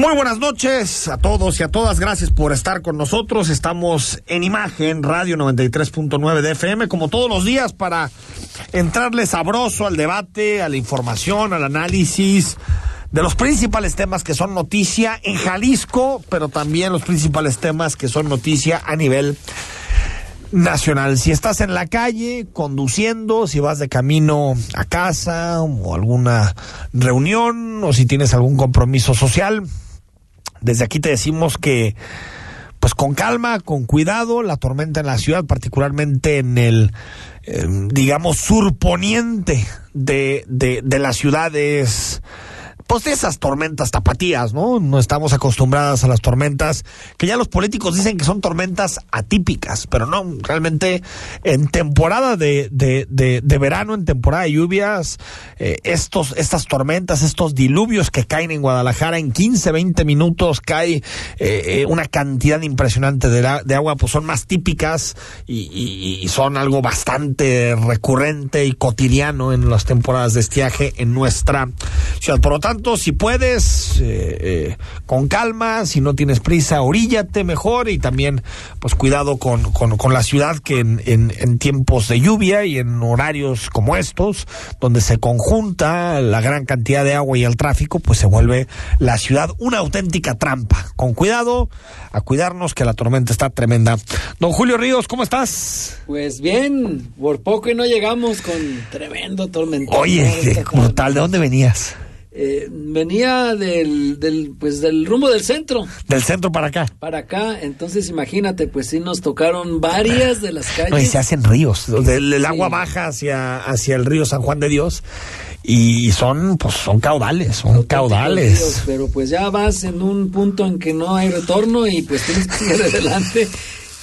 Muy buenas noches a todos y a todas. Gracias por estar con nosotros. Estamos en Imagen Radio 93.9 de FM, como todos los días, para entrarle sabroso al debate, a la información, al análisis de los principales temas que son noticia en Jalisco, pero también los principales temas que son noticia a nivel nacional. Si estás en la calle conduciendo, si vas de camino a casa o alguna reunión o si tienes algún compromiso social, desde aquí te decimos que, pues con calma, con cuidado, la tormenta en la ciudad, particularmente en el, eh, digamos, surponiente de, de, de la ciudad es pues de esas tormentas tapatías, ¿no? No estamos acostumbradas a las tormentas que ya los políticos dicen que son tormentas atípicas, pero no, realmente en temporada de, de, de, verano, en temporada de lluvias, eh, estos, estas tormentas, estos diluvios que caen en Guadalajara en 15, 20 minutos cae eh, eh, una cantidad impresionante de, de, agua, pues son más típicas y son algo bastante recurrente y cotidiano en las temporadas de estiaje en nuestra ciudad. Por lo tanto, si puedes, eh, eh, con calma, si no tienes prisa, oríllate mejor y también, pues cuidado con, con, con la ciudad que en, en, en, tiempos de lluvia y en horarios como estos, donde se conjunta la gran cantidad de agua y el tráfico, pues se vuelve la ciudad una auténtica trampa. Con cuidado, a cuidarnos que la tormenta está tremenda. Don Julio Ríos, ¿cómo estás? Pues bien, por poco y no llegamos con tremendo tormenta. Oye, brutal, ¿de dónde venías? Eh, venía del, del, pues del rumbo del centro. Del centro para acá. Para acá, entonces imagínate, pues sí nos tocaron varias de las calles. No, y se hacen ríos, el, el agua baja hacia, hacia el río San Juan de Dios y son pues son caudales, son caudales. Ríos, pero pues ya vas en un punto en que no hay retorno y pues tienes que seguir adelante.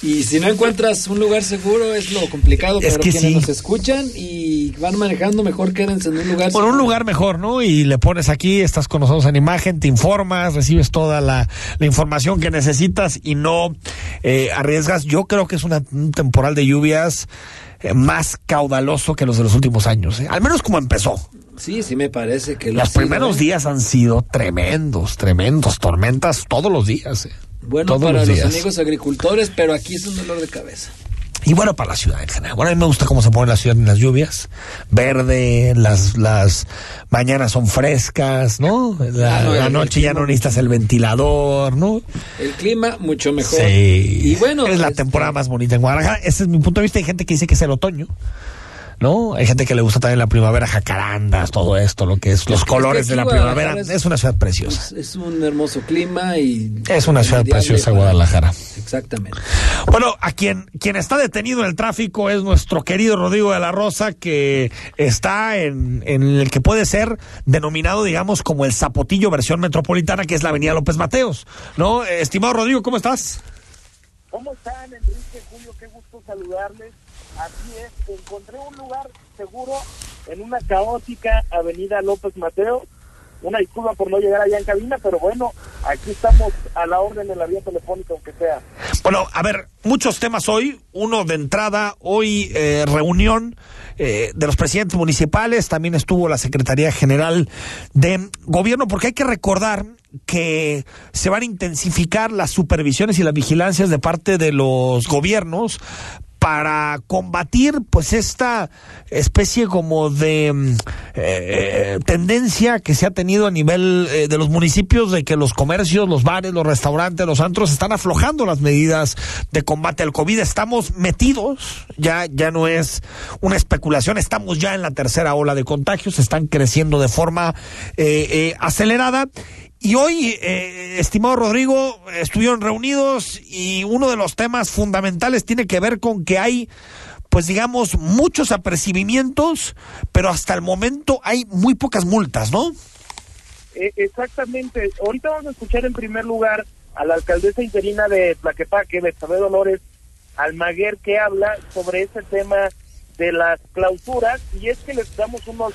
Y si no encuentras un lugar seguro es lo complicado, es pero que quienes sí. nos escuchan y van manejando mejor quédense en un lugar Por un lugar mejor, ¿no? Y le pones aquí, estás con nosotros en imagen, te informas, recibes toda la, la información que necesitas y no eh, arriesgas. Yo creo que es una, un temporal de lluvias eh, más caudaloso que los de los últimos años, ¿eh? al menos como empezó. Sí, sí me parece que los primeros sido, días han sido tremendos, tremendos, tormentas todos los días. ¿eh? Bueno Todos para los amigos agricultores, pero aquí es un dolor de cabeza. Y bueno, para la ciudad en general. Bueno, a mí me gusta cómo se pone la ciudad en las lluvias. Verde, las, las mañanas son frescas, ¿no? La, Ah, no, la noche ya no necesitas el ventilador, ¿no? El clima mucho mejor. Sí. Y bueno, es la este, temporada más bonita en Guadalajara. Ese es mi punto de vista. Hay gente que dice que es el otoño. ¿No? Hay gente que le gusta también la primavera, jacarandas, todo esto, lo que es los colores de la primavera. es- Es una ciudad preciosa. Es, es un hermoso clima y Es una ciudad preciosa, Guadalajara. Exactamente. Bueno, a quien, quien está detenido en el tráfico es nuestro querido Rodrigo de la Rosa, que está en, en el que puede ser denominado, digamos, como el Zapotillo versión metropolitana, que es la Avenida López Mateos. ¿No? Estimado Rodrigo, ¿cómo estás? ¿Cómo están, Enrique, Julio? Qué gusto saludarles. Así es, encontré un lugar seguro en una caótica avenida López Mateo. Una disculpa por no llegar allá en cabina, pero bueno, aquí estamos a la orden de la vía telefónica, aunque sea. Bueno, a ver, muchos temas hoy. Uno de entrada, hoy eh, reunión eh, de los presidentes municipales, también estuvo la Secretaría General de Gobierno, porque hay que recordar que se van a intensificar las supervisiones y las vigilancias de parte de los gobiernos para combatir pues esta especie como de mm, eh, tendencia que se ha tenido a nivel eh, de los municipios de que los comercios, los bares, los restaurantes, los antros están aflojando las medidas de combate al COVID. Estamos metidos, ya, ya no es una especulación, estamos ya en la tercera ola de contagios, están creciendo de forma eh, eh, acelerada. Y hoy, eh, estimado Rodrigo, estuvieron reunidos y uno de los temas fundamentales tiene que ver con que hay, pues digamos, muchos apercibimientos, pero hasta el momento hay muy pocas multas, ¿no? Eh, exactamente. Ahorita vamos a escuchar en primer lugar a la alcaldesa interina de Tlaquepaque, Betsabe Dolores Almaguer, que habla sobre este tema de las clausuras y es que les damos unos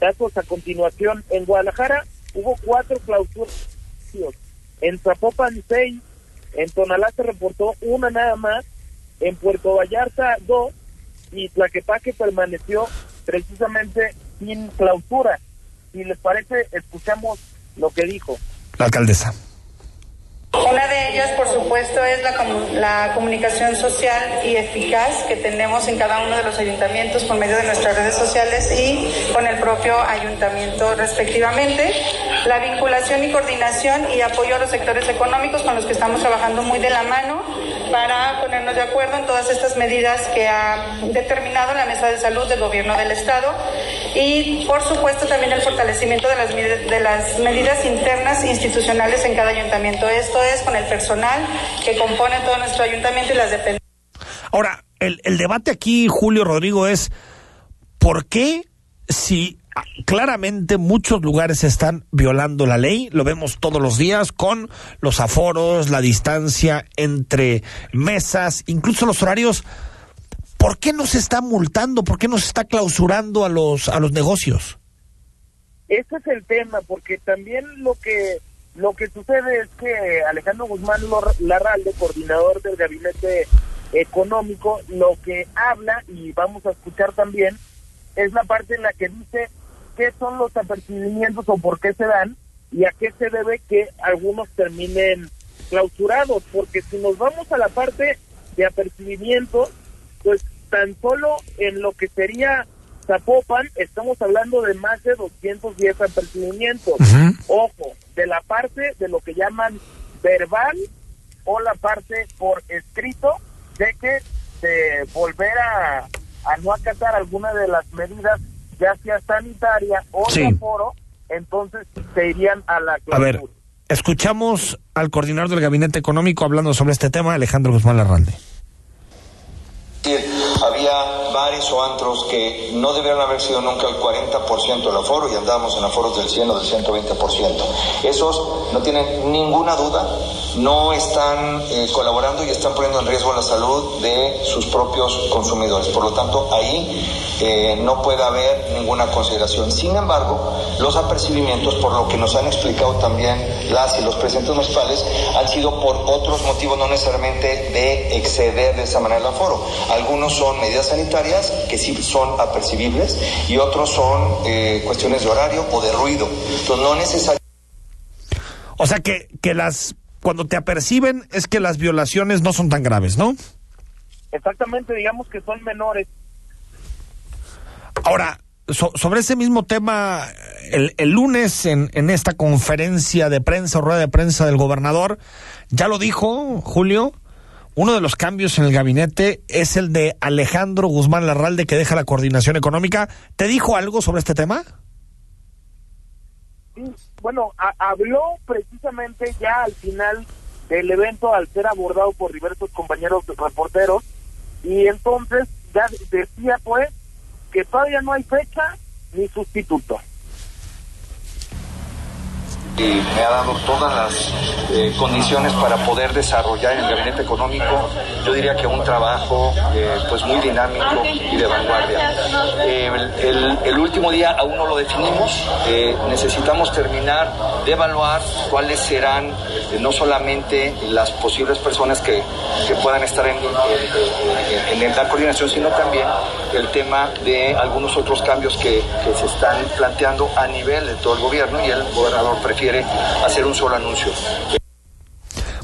datos a continuación. En Guadalajara hubo cuatro clausuras, en Zapopan seis, en Tonalá se reportó una nada más, en Puerto Vallarta dos y Tlaquepaque permaneció precisamente sin clausura. Si les parece, escuchamos lo que dijo. La alcaldesa. Una de ellas, por supuesto, es la, comunicación social y eficaz que tenemos en cada uno de los ayuntamientos por medio de nuestras redes sociales y con el propio ayuntamiento respectivamente. La vinculación y coordinación y apoyo a los sectores económicos con los que estamos trabajando muy de la mano para ponernos de acuerdo en todas estas medidas que ha determinado la Mesa de Salud del Gobierno del Estado y, por supuesto, también el fortalecimiento de las, de las medidas internas institucionales en cada ayuntamiento. Esto es con el personal que compone todo nuestro ayuntamiento y las dependencias. Ahora, el, el debate aquí, Julio Rodrigo, es ¿por qué si claramente muchos lugares están violando la ley, lo vemos todos los días con los aforos, la distancia entre mesas, incluso los horarios. ¿Por qué no se está multando? ¿Por qué no se está clausurando a los a los negocios? Ese es el tema, porque también lo que lo que sucede es que Alejandro Guzmán Larralde, coordinador del gabinete económico, lo que habla, y vamos a escuchar también, es la parte en la que dice qué son los apercibimientos o por qué se dan y a qué se debe que algunos terminen clausurados, porque si nos vamos a la parte de apercibimientos, pues tan solo en lo que sería Zapopan estamos hablando de más de 210 apercibimientos. Ojo, de la parte de lo que llaman verbal o la parte por escrito de que de volver a, a no acatar alguna de las medidas, ya sea sanitaria o de aforo, entonces se irían a la A ver, escuchamos al coordinador del Gabinete Económico hablando sobre este tema, Alejandro Guzmán Larralde había bares o antros que no debieron haber sido nunca el 40% del aforo y andábamos en aforos del 100 o del 120%. Esos no tienen ninguna duda, no están eh, colaborando y están poniendo en riesgo la salud de sus propios consumidores. Por lo tanto, ahí eh, no puede haber ninguna consideración. Sin embargo, los apercibimientos, por lo que nos han explicado también las y los presidentes municipales, han sido por otros motivos, no necesariamente de exceder de esa manera el aforo. Algunos son medidas sanitarias que sí son apercibibles y otros son eh, cuestiones de horario o de ruido. Entonces, no necesariamente. O sea que, que las cuando te aperciben es que las violaciones no son tan graves, ¿no? Exactamente, digamos que son menores. Ahora, sobre ese mismo tema, el, el lunes en, en, esta conferencia de prensa o rueda de prensa del gobernador, ya lo dijo Julio, uno de los cambios en el gabinete es el de Alejandro Guzmán Larralde que deja la coordinación económica. ¿Te dijo algo sobre este tema? bueno, habló precisamente ya al final del evento al ser abordado por diversos compañeros reporteros y entonces ya decía pues que todavía no hay fecha ni sustituto y me ha dado todas las eh, condiciones para poder desarrollar en el gabinete económico, yo diría que un trabajo eh, pues muy dinámico y de vanguardia. Eh, el, último día aún no lo definimos, necesitamos terminar de evaluar cuáles serán no solamente las posibles personas que, que puedan estar en, en, en, la coordinación, sino también el tema de algunos otros cambios que, que se están planteando a nivel de todo el gobierno y el gobernador prefiere hacer un solo anuncio.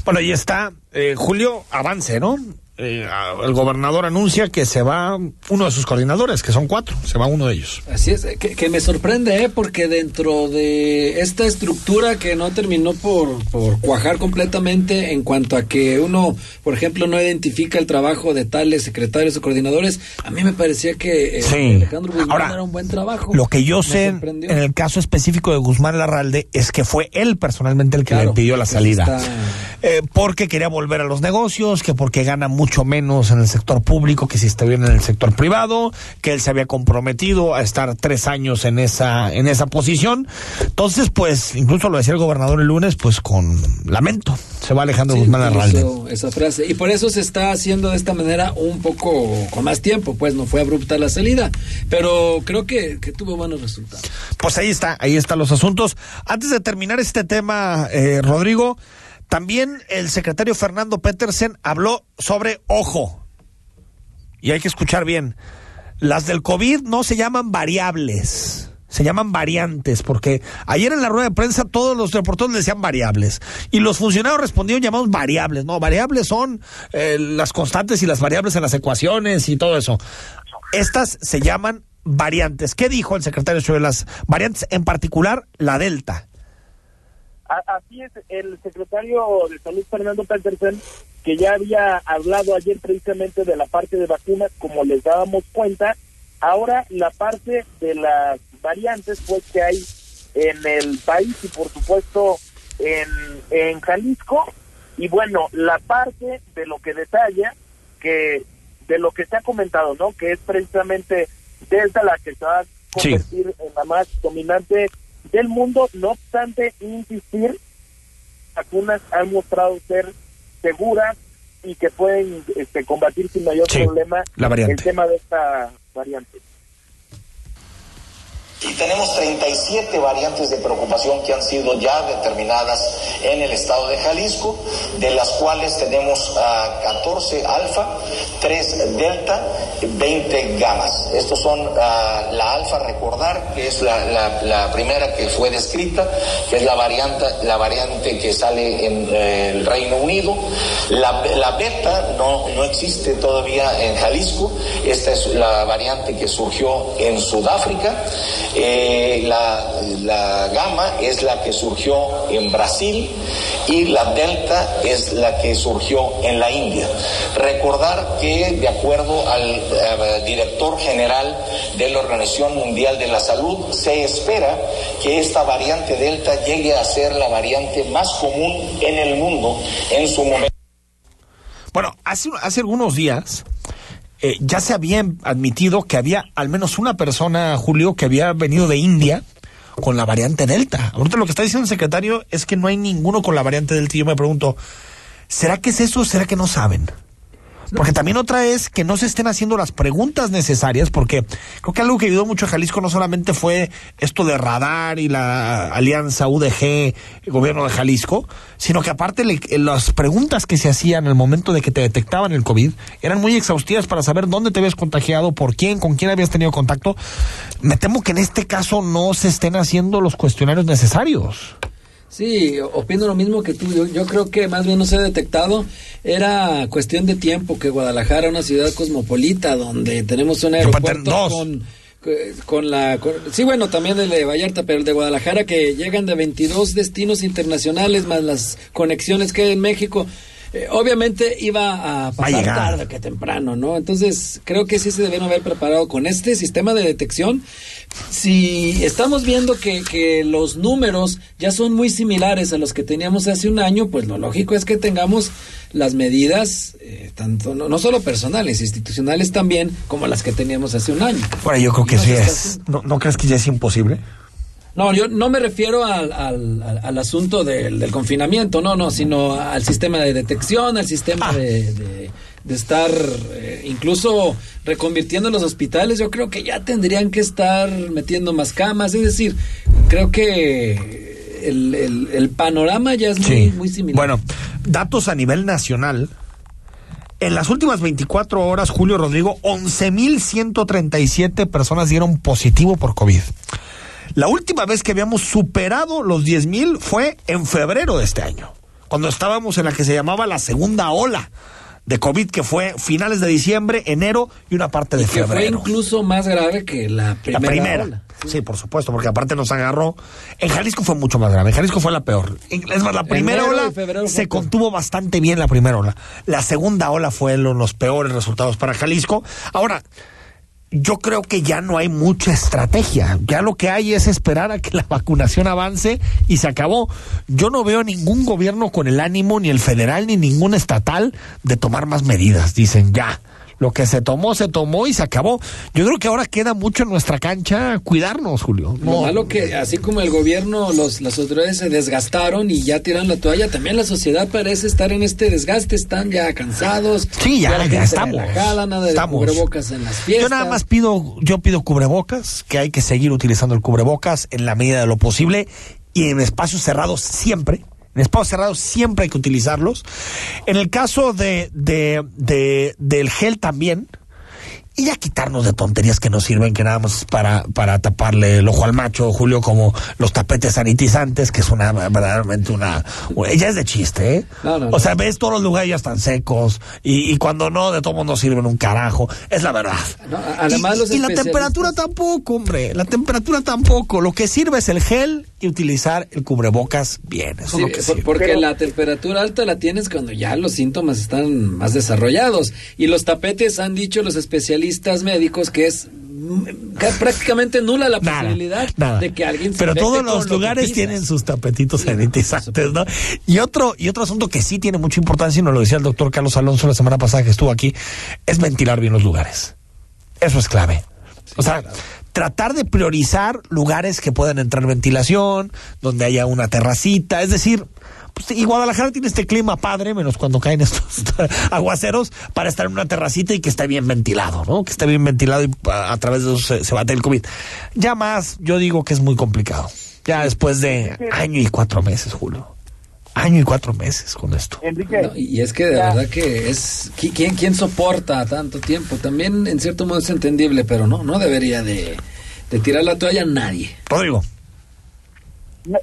Bueno, ahí está, eh, Julio, avance, ¿no? Eh, el gobernador anuncia que se va uno de sus coordinadores, que son cuatro, se va uno de ellos. Así es, que, me sorprende, ¿eh? porque dentro de esta estructura que no terminó por, por cuajar completamente en cuanto a que uno, por ejemplo, no identifica el trabajo de tales secretarios o coordinadores, a mí me parecía que eh, Alejandro Guzmán era un buen trabajo. Lo que yo sé en el caso específico de Guzmán Larralde es que fue él personalmente el que le pidió la salida. Eh, porque quería volver a los negocios, que porque gana mucho menos en el sector público que si estuviera en el sector privado, que él se había comprometido a estar tres años en esa, en esa posición. Entonces, pues, incluso lo decía el gobernador el lunes, pues con lamento, se va Alejandro Sí, Guzmán Arralde. esa frase. Y por eso se está haciendo de esta manera un poco con más tiempo, pues no fue abrupta la salida. Pero creo que, que tuvo buenos resultados. Pues ahí está, ahí están los asuntos. Antes de terminar este tema, eh, Rodrigo, también el secretario Fernando Petersen habló sobre ojo. Y hay que escuchar bien. Las del COVID no se llaman variables. Se llaman variantes, porque ayer en la rueda de prensa todos los reporteros decían variables. Y los funcionarios respondieron llamados variables. No, variables son eh, las constantes y las variables en las ecuaciones y todo eso. Estas se llaman variantes. ¿Qué dijo el secretario sobre las variantes, en particular la Delta? Así es, el secretario de Salud, Fernando Petersen, que ya había hablado ayer precisamente de la parte de vacunas, como les dábamos cuenta, ahora la parte de las variantes pues que hay en el país y por supuesto en, en Jalisco, y bueno, la parte de lo que detalla, que de lo que se ha comentado, ¿no? Que es precisamente Delta la que se va a Sí. convertir en la más dominante del mundo, no obstante insistir, vacunas han mostrado ser seguras y que pueden este, combatir sin mayor Sí, problema la el tema de esta variante. Y tenemos 37 variantes de preocupación que han sido ya determinadas en el estado de Jalisco, de las cuales tenemos ah, 14 alfa, 3 delta, 20 gamas. Estos son ah, la alfa, recordar que es la primera que fue descrita, que es la variante, la variante que sale en eh, el Reino Unido. La, la beta no, no existe todavía en Jalisco, esta es la variante que surgió en Sudáfrica. Eh, la, la gamma es la que surgió en Brasil y la delta es la que surgió en la India. Recordar que de acuerdo al eh, director general de la Organización Mundial de la Salud, se espera que esta variante delta llegue a ser la variante más común en el mundo en su momento. Bueno, hace, hace algunos días eh, ya se había admitido que había al menos una persona, Julio, que había venido de India con la variante Delta. Ahorita lo que está diciendo el secretario es que no hay ninguno con la variante Delta. Y yo me pregunto, ¿será que es eso o será que no saben? Porque también otra es que no se estén haciendo las preguntas necesarias, porque creo que algo que ayudó mucho a Jalisco no solamente fue esto de radar y la alianza UDG, gobierno de Jalisco, sino que aparte le- las preguntas que se hacían en el momento de que te detectaban el COVID eran muy exhaustivas para saber dónde te habías contagiado, por quién, con quién habías tenido contacto. Me temo que en este caso no se estén haciendo los cuestionarios necesarios. Sí, opino lo mismo que tú. Yo, yo creo que más bien no se ha detectado. Era cuestión de tiempo que Guadalajara, una ciudad cosmopolita, donde tenemos un aeropuerto con, con la... con- sí, bueno, también el de Vallarta, pero el de Guadalajara, que llegan de 22 destinos internacionales, más las conexiones que hay en México. Eh, obviamente iba a pasar tarde que temprano, ¿no? Entonces, creo que sí se debieron haber preparado con este sistema de detección. Si estamos viendo que, que los números ya son muy similares a los que teníamos hace un año, pues lo lógico es que tengamos las medidas, eh, tanto no, no solo personales, institucionales también, como las que teníamos hace un año. Bueno, yo creo que sí es. ¿No, ¿No crees que ya es imposible? No, yo no me refiero al, al, al- al asunto del, del confinamiento, no, no, sino al sistema de detección, al sistema Ah. de, de- de estar eh, incluso reconvirtiendo los hospitales. Yo creo que ya tendrían que estar metiendo más camas, es decir, creo que el, el- el panorama ya es muy, muy similar. Bueno, datos a nivel nacional. En las últimas 24 horas, Julio Rodrigo, 11.137 personas dieron positivo por COVID. La última vez que habíamos superado los 10.000 fue en febrero de este año, cuando estábamos en la que se llamaba la segunda ola de COVID, que fue finales de diciembre, enero y una parte de que fue febrero. incluso más grave que la La primera. primera. ola. Sí. por supuesto, porque aparte nos agarró. En Jalisco fue mucho más grave. En Jalisco fue la peor. Es más, la primera Enero y ola fue se peor. contuvo bastante bien la primera ola. La segunda ola fue lo- los peores resultados para Jalisco. Ahora, yo creo que ya no hay mucha estrategia. Ya lo que hay es esperar a que la vacunación avance y se acabó. Yo no veo ningún gobierno con el ánimo, ni el federal, ni ningún estatal, de tomar más medidas. Dicen, ya, lo que se tomó, se tomó y se acabó. Yo creo que ahora queda mucho en nuestra cancha cuidarnos, Julio. No. Lo malo que, así como el gobierno, los, las autoridades se desgastaron y ya tiran la toalla, también la sociedad parece estar en este desgaste, están ya cansados. Sí, ya, ya, estamos. nada de estamos. cubrebocas en las fiestas. Yo nada más pido, yo pido cubrebocas, que hay que seguir utilizando el cubrebocas en la medida de lo posible y en espacios cerrados siempre en espacios cerrados siempre hay que utilizarlos. En el caso de, de, de, del gel también, y ya quitarnos de tonterías que no sirven, que nada más para, para taparle el ojo al macho, Julio, como los tapetes sanitizantes, que es una verdaderamente una... Ella es de chiste, ¿eh? o sea, ves todos los lugares ya están secos y, y cuando no, de todo mundo sirven un carajo. Es la verdad. además, y, y la temperatura tampoco, hombre. La temperatura tampoco. Lo que sirve es el gel y utilizar el cubrebocas bien. Eso es lo que sirve. Porque la temperatura alta la tienes cuando ya los síntomas están más desarrollados. Y los tapetes han dicho los especialistas médicos que es prácticamente nula la posibilidad de que alguien se pero todos los lugares tienen sus tapetitos sanitizantes no y otro y otro asunto que sí tiene mucha importancia y nos lo decía el doctor Carlos Alonso la semana pasada que estuvo aquí es ventilar bien los lugares. Eso es clave. O sea tratar de priorizar lugares que puedan entrar ventilación donde haya una terracita es decir pues, y Guadalajara tiene este clima padre, menos cuando caen estos aguaceros, para estar en una terracita y que esté bien ventilado, ¿no? Que esté bien ventilado y a, través de eso se, bate el COVID. Ya más, yo digo que es muy complicado. Ya después de año y cuatro meses, Julio. Año y cuatro meses con esto. Enrique. y es que de verdad que es. ¿quién, ¿Quién soporta tanto tiempo? También en cierto modo es entendible, pero no, no debería de, de tirar la toalla nadie. Rodrigo.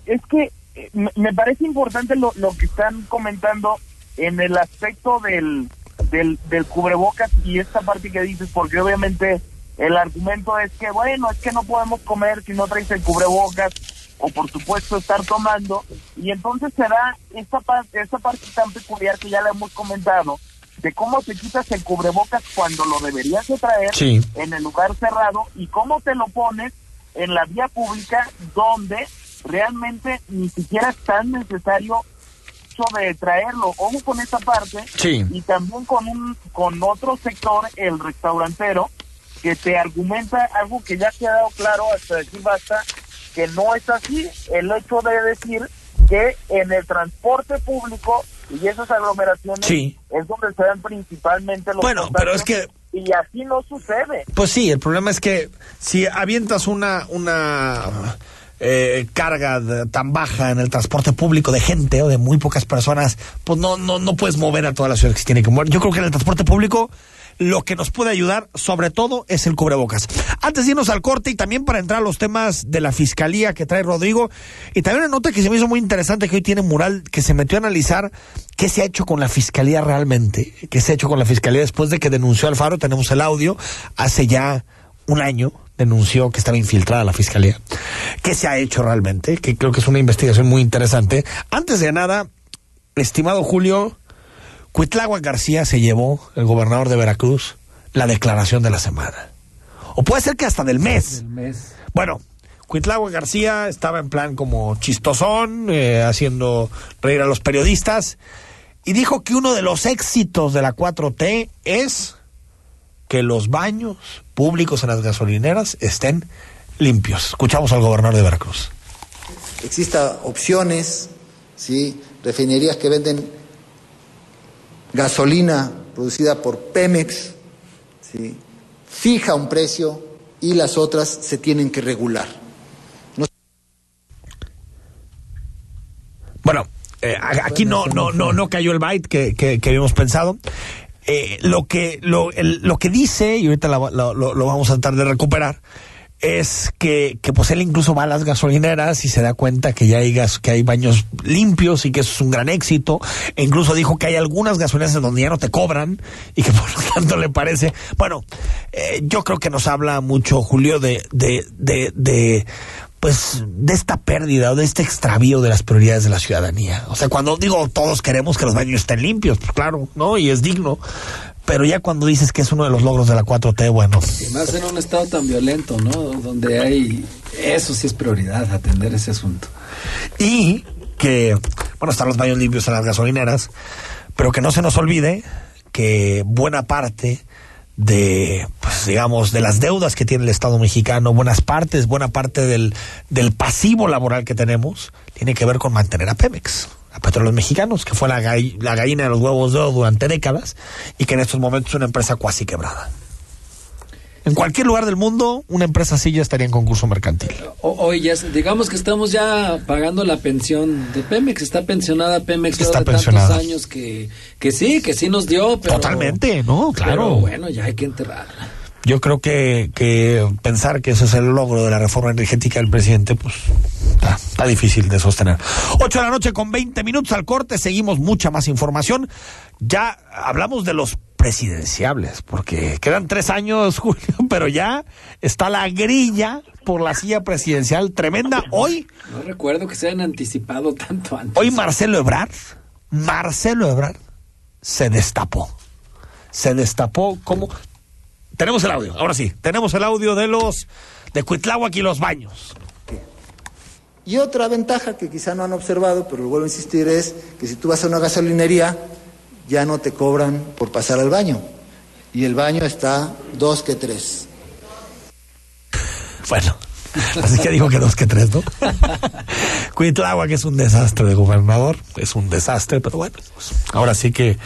Es que me parece importante lo, lo que están comentando en el aspecto del, del, del cubrebocas y esta parte que dices, porque obviamente el argumento es que, bueno, es que no podemos comer si no traes el cubrebocas, o por supuesto estar tomando, y entonces se da esta, esta parte tan peculiar que ya le hemos comentado, de cómo te quitas el cubrebocas cuando lo deberías de traer en el lugar cerrado y cómo te lo pones en la vía pública donde realmente ni siquiera es tan necesario de traerlo. Ojo con esa parte y también con un con otro sector, el restaurantero, que te argumenta algo que ya ha quedado claro hasta decir basta, que no es así. El hecho de decir que en el transporte público y esas aglomeraciones es donde se dan principalmente los bueno pero es que y así no sucede pues sí el problema es que si avientas una una eh, carga tan baja en el transporte público de gente o de muy pocas personas, pues no, no, no puedes mover a toda la ciudad que se tiene que mover. Yo creo que en el transporte público lo que nos puede ayudar, sobre todo, es el cubrebocas. Antes de irnos al corte y también para entrar a los temas de la fiscalía que trae Rodrigo, y también una nota que se me hizo muy interesante que hoy tiene Mural, que se metió a analizar qué se ha hecho con la fiscalía realmente, qué se ha hecho con la fiscalía después de que denunció al Faro, tenemos el audio, hace ya un año denunció que estaba infiltrada la fiscalía. ¿Qué se ha hecho realmente? Que creo que es una investigación muy interesante. Antes de nada, estimado Julio, Cuitlagua García se llevó, el gobernador de Veracruz, la declaración de la semana. O puede ser que hasta del mes. Bueno, Cuitlagua García estaba en plan como chistosón, eh, haciendo reír a los periodistas, y dijo que uno de los éxitos de la 4T es que los baños públicos en las gasolineras estén limpios. Escuchamos al gobernador de Veracruz. Existan opciones, ¿sí? refinerías que venden gasolina producida por Pemex, ¿sí? fija un precio y las otras se tienen que regular. Bueno, eh, aquí no, no, no, no cayó el byte que, que, que habíamos pensado. Eh, lo que lo, lo que dice y ahorita lo, lo, vamos a tratar de recuperar es que, que pues él incluso va a las gasolineras y se da cuenta que ya hay gas, que hay baños limpios y que eso es un gran éxito. E incluso dijo que hay algunas gasolineras en donde ya no te cobran y que por lo tanto le parece. Bueno, eh, yo creo que nos habla mucho, Julio, de, de, de, de pues de esta pérdida o de este extravío de las prioridades de la ciudadanía. O sea, cuando digo todos queremos que los baños estén limpios, pues claro, ¿no? Y es digno. pero ya cuando dices que es uno de los logros de la 4T, bueno. Y más en un estado tan violento, ¿no? Donde hay, eso sí es prioridad, atender ese asunto. Y que, bueno, están los baños limpios en las gasolineras, pero que no se nos olvide que buena parte de, pues digamos, de las deudas que tiene el Estado mexicano, buenas partes, buena parte del, del pasivo laboral que tenemos, tiene que ver con mantener a Pemex a Petróleos Mexicanos, que fue la, la gallina de los huevos de oro durante décadas y que en estos momentos es una empresa cuasi quebrada. En cualquier lugar del mundo, una empresa así ya estaría en concurso mercantil. Hoy ya, digamos que estamos ya pagando la pensión de Pemex. Está pensionada Pemex Está de pensionada. tantos años que, que sí, que sí nos dio, pero... Totalmente, ¿no? Claro. Pero bueno, ya hay que enterrarla. Yo creo que, que pensar que ese es el logro de la reforma energética del presidente, pues está, está difícil de sostener. 8 de la noche con 20 minutos al corte, seguimos mucha más información. Ya hablamos de los presidenciables, porque quedan tres años, Julio, pero ya está la grilla por la silla presidencial tremenda. Hoy, No recuerdo que se hayan anticipado tanto antes. hoy Marcelo Ebrard, Marcelo Ebrard, se destapó. Se destapó como... Tenemos el audio, ahora sí, tenemos el audio de los de Cuitláhuac y los baños. Y otra ventaja que quizá no han observado, pero lo vuelvo a insistir, es que si tú vas a una gasolinería, ya no te cobran por pasar al baño. Y el baño está dos que tres. Bueno, así que digo que dos que tres, ¿no? Cuitláhuac es un desastre de gobernador, es un desastre, pero bueno, pues, ahora sí que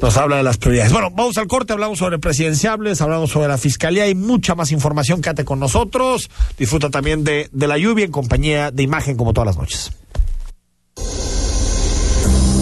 nos habla de las prioridades. Bueno, vamos al corte, hablamos sobre presidenciables, hablamos sobre la fiscalía y mucha más información. Quédate con nosotros. Disfruta también de, de la lluvia en compañía de imagen como todas las noches.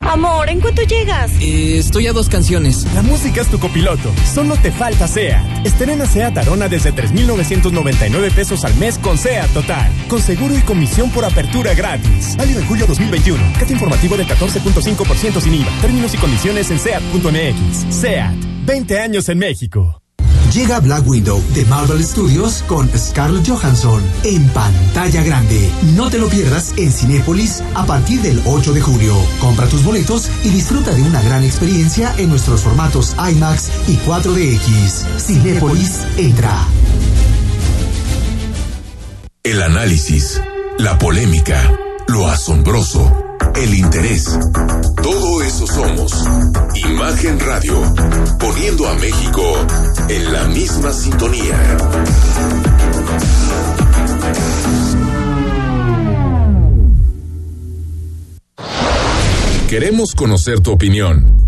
Amor, ¿en cuánto llegas? Eh, estoy a dos canciones. La música es tu copiloto. Solo te falta SEAT. Estrena SEAT Arona desde 3,999 pesos al mes con SEAT Total. Con seguro y comisión por apertura gratis. Válido en julio 2021. Cat informativo del 14.5% sin IVA. Términos y condiciones en SEAT.mx. SEAT. 20 años en México. Llega Black Widow de Marvel Studios con Scarlett Johansson en pantalla grande. No te lo pierdas en Cinépolis a partir del 8 de julio. Compra tus boletos y disfruta de una gran experiencia en nuestros formatos IMAX y 4DX. Cinépolis entra. El análisis, la polémica, lo asombroso, el interés. Todo eso somos. Imagen Radio, poniendo a México en la misma sintonía. Queremos conocer tu opinión.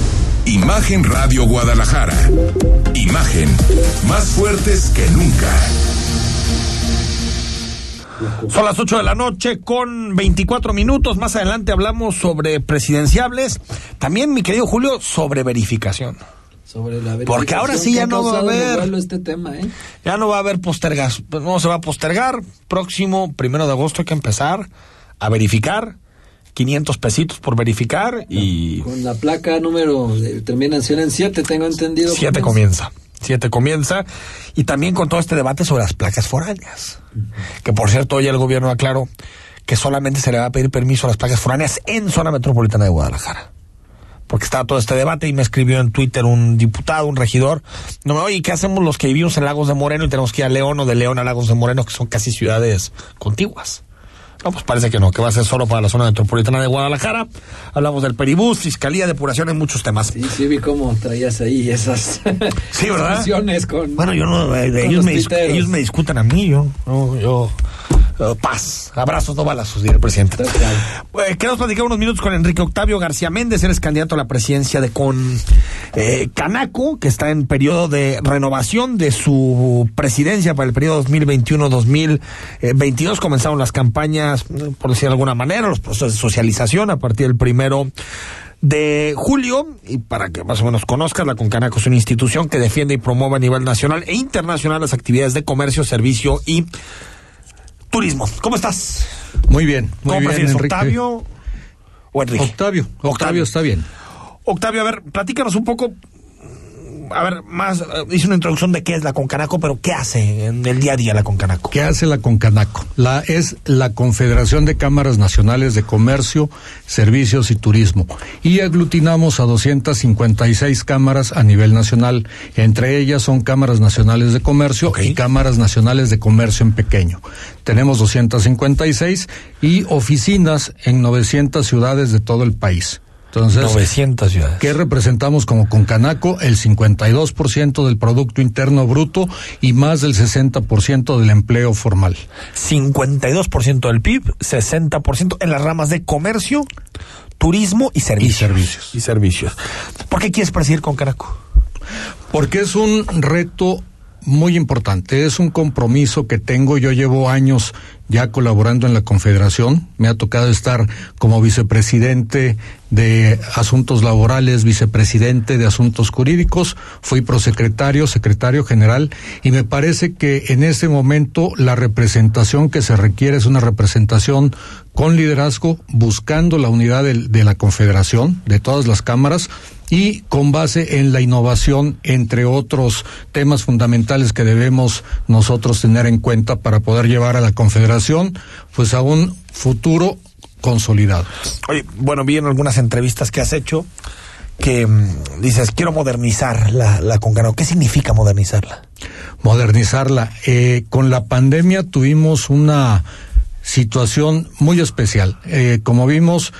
Imagen Radio Guadalajara. Imagen más fuertes que nunca. Son las 8 de la noche con 24 minutos. Más adelante hablamos sobre presidenciables. También, mi querido Julio, sobre verificación. sobre la Porque ahora sí ya no va a haber este tema, ¿eh? Ya no va a haber postergas, no se va a postergar. Próximo primero de agosto hay que empezar a verificar 500 pesitos por verificar y... Con la placa número de terminación en 7, tengo entendido. 7 comienza. 7 comienza. Y también con todo este debate sobre las placas foráneas. Que por cierto, hoy el gobierno aclaró que solamente se le va a pedir permiso a las placas foráneas en zona metropolitana de Guadalajara. Porque estaba todo este debate y me escribió en Twitter un diputado, un regidor. No me oye, ¿qué hacemos los que vivimos en Lagos de Moreno y tenemos que ir a León o de León a Lagos de Moreno, que son casi ciudades contiguas? No, pues parece que no, que va a ser solo para la zona metropolitana de Guadalajara. Hablamos del peribús, fiscalía, depuración en muchos temas. Sí, sí, vi cómo traías ahí esas sí, ¿verdad? con. Bueno, yo no, eh, ellos, me ellos me discutan a mí, yo, yo eh, paz, abrazos, no balazos, diría el presidente. Eh, queremos platicar unos minutos con Enrique Octavio García Méndez, él es candidato a la presidencia de Con eh, Canaco, que está en periodo de renovación de su presidencia para el periodo 2021-2022. Comenzaron las campañas, por decir de alguna manera, los procesos de socialización a partir del primero de julio y para que más o menos conozcas, la Concanaco es una institución que defiende y promueve a nivel nacional e internacional las actividades de comercio, servicio y turismo. ¿Cómo estás? Muy bien, muy ¿Cómo bien, ¿Octavio o Enrique? Octavio, Octavio, está bien. Octavio, a ver, platícanos un poco a ver, más, eh, hice una introducción de qué es la Concanaco, pero ¿qué hace en el día a día la Concanaco? ¿Qué hace la Concanaco? La, es la Confederación de Cámaras Nacionales de Comercio, Servicios y Turismo. Y aglutinamos a 256 cámaras a nivel nacional. Entre ellas son cámaras nacionales de comercio y cámaras nacionales de comercio en pequeño. Tenemos 256 y oficinas en 900 ciudades de todo el país. Entonces, 900 ciudades. ¿Qué representamos como Concanaco? El 52% del Producto Interno Bruto y más del 60% del empleo formal. 52% del PIB, 60% en las ramas de comercio, turismo y servicios. Y servicios. Y servicios. ¿Por qué quieres presidir Concanaco? Porque es un reto muy importante, es un compromiso que tengo, yo llevo años ya colaborando en la Confederación. Me ha tocado estar como vicepresidente de Asuntos Laborales, vicepresidente de Asuntos Jurídicos, fui prosecretario, secretario general, y me parece que en este momento la representación que se requiere es una representación con liderazgo, buscando la unidad de, de la Confederación, de todas las cámaras, y con base en la innovación, entre otros temas fundamentales que debemos nosotros tener en cuenta para poder llevar a la Confederación, pues a un futuro consolidado. Oye, bueno, vi en algunas entrevistas que has hecho que mm, dices, quiero modernizar la, la Concanaco. ¿Qué significa modernizarla? Modernizarla. Eh, con la pandemia tuvimos una situación muy especial. Eh, como vimos,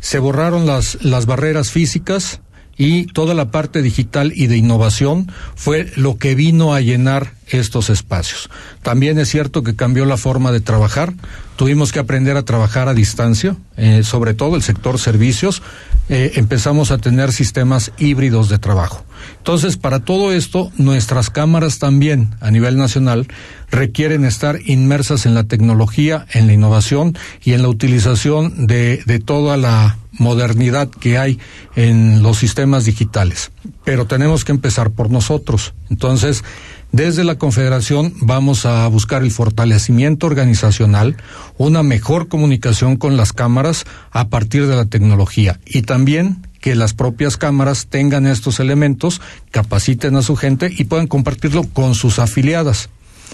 se borraron las, las barreras físicas, y toda la parte digital y de innovación fue lo que vino a llenar estos espacios. También es cierto que cambió la forma de trabajar, tuvimos que aprender a trabajar a distancia, eh, sobre todo el sector servicios, eh, empezamos a tener sistemas híbridos de trabajo. Entonces, para todo esto, nuestras cámaras también a nivel nacional requieren estar inmersas en la tecnología, en la innovación y en la utilización de, de toda la modernidad que hay en los sistemas digitales. Pero tenemos que empezar por nosotros. Entonces, desde la Confederación vamos a buscar el fortalecimiento organizacional, una mejor comunicación con las cámaras a partir de la tecnología y también que las propias cámaras tengan estos elementos, capaciten a su gente y puedan compartirlo con sus afiliadas.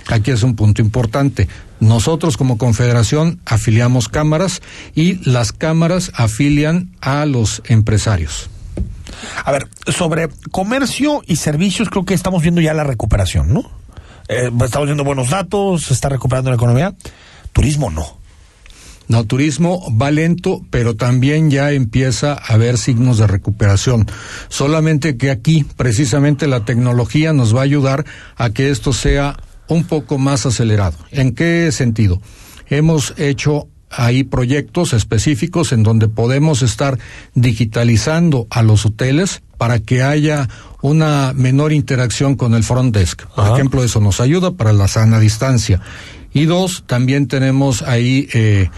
Aquí es un punto importante. Nosotros como confederación afiliamos cámaras y las cámaras afilian a los empresarios. A ver, sobre comercio y servicios creo que estamos viendo ya la recuperación, ¿no? Eh, estamos viendo buenos datos, se está recuperando la economía. Turismo no. No, turismo va lento, pero también ya empieza a haber signos de recuperación. Solamente que aquí, precisamente, la tecnología nos va a ayudar a que esto sea un poco más acelerado. ¿En qué sentido? Hemos hecho ahí proyectos específicos en donde podemos estar digitalizando a los hoteles para que haya una menor interacción con el front desk. Por ejemplo, eso nos ayuda para la sana distancia. Y dos, también tenemos ahí eh,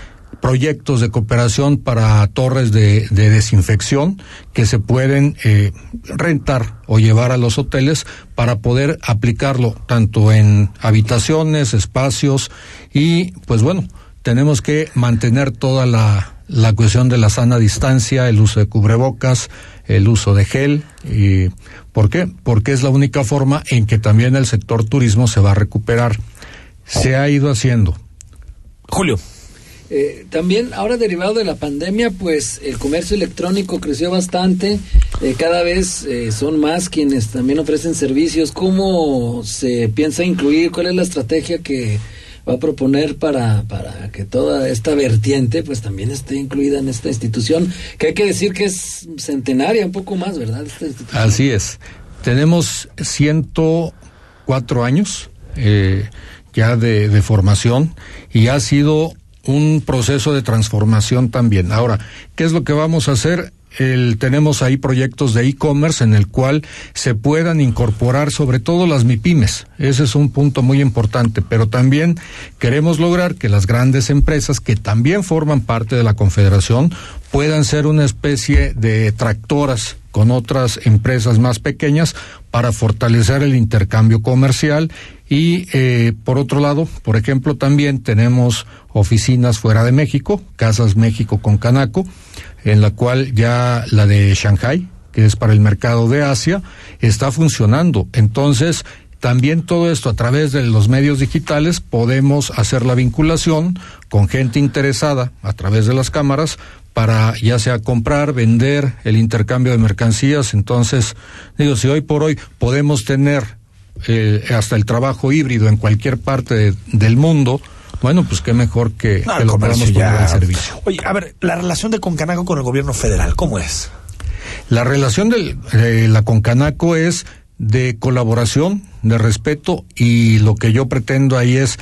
proyectos de cooperación para torres de, desinfección que se pueden eh, rentar o llevar a los hoteles para poder aplicarlo tanto en habitaciones, espacios y pues bueno, tenemos que mantener toda la, la cuestión de la sana distancia, el uso de cubrebocas, el uso de gel. Y, ¿Por qué? Porque es la única forma en que también el sector turismo se va a recuperar. Se ha ido haciendo. Julio. Eh, también ahora derivado de la pandemia, pues el comercio electrónico creció bastante, eh, cada vez eh, son más quienes también ofrecen servicios. ¿Cómo se piensa incluir? ¿Cuál es la estrategia que va a proponer para, para que toda esta vertiente pues también esté incluida en esta institución? Que hay que decir que es centenaria, un poco más, ¿verdad? Así es. Tenemos 104 años ya de, de formación y ha sido un proceso de transformación también. Ahora, ¿qué es lo que vamos a hacer? El, tenemos ahí proyectos de e-commerce en el cual se puedan incorporar sobre todo las MIPIMES. Ese es un punto muy importante, pero también queremos lograr que las grandes empresas que también forman parte de la Confederación puedan ser una especie de tractoras con otras empresas más pequeñas para fortalecer el intercambio comercial y eh, por otro lado, por ejemplo, también tenemos oficinas fuera de México, Casas México con Canaco, en la cual ya la de Shanghai, que es para el mercado de Asia, está funcionando. Entonces, también todo esto a través de los medios digitales podemos hacer la vinculación con gente interesada a través de las cámaras para ya sea comprar, vender, el intercambio de mercancías. Entonces, digo, si hoy por hoy podemos tener eh, hasta el trabajo híbrido en cualquier parte del mundo, bueno, pues qué mejor que, lo podamos poner al servicio. Oye, a ver, la relación de Concanaco con el gobierno federal, ¿cómo es? La relación de la Concanaco es de colaboración, de respeto y lo que yo pretendo ahí es